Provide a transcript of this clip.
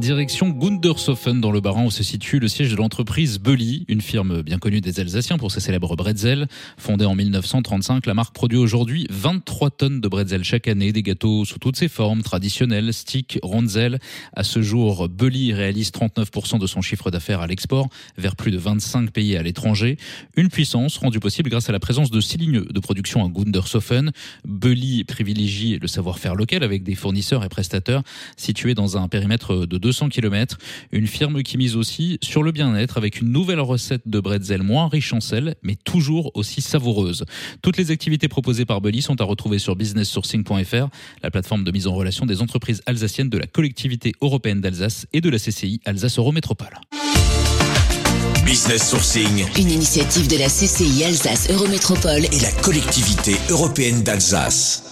Direction Gundershofen dans le Bas-Rhin où se situe le siège de l'entreprise Belly, une firme bien connue des Alsaciens pour ses célèbres bretzels. Fondée en 1935, la marque produit aujourd'hui 23 tonnes de bretzels chaque année, des gâteaux sous toutes ses formes, traditionnels, sticks, rondzels. À ce jour, Belly réalise 39% de son chiffre d'affaires à l'export vers plus de 25 pays à l'étranger. Une puissance rendue possible grâce à la présence de six lignes de production à Gundershofen. Belly privilégie le savoir-faire local avec des fournisseurs et prestataires situés dans un périmètre de 200 km. Une firme qui mise aussi sur le bien-être avec une nouvelle recette de bretzel moins riche en sel, mais toujours aussi savoureuse. Toutes les activités proposées par Belly sont à retrouver sur businesssourcing.fr, la plateforme de mise en relation des entreprises alsaciennes de la collectivité européenne d'Alsace et de la CCI Alsace Eurométropole. Business Sourcing, Une initiative de la CCI Alsace Eurométropole et la collectivité européenne d'Alsace.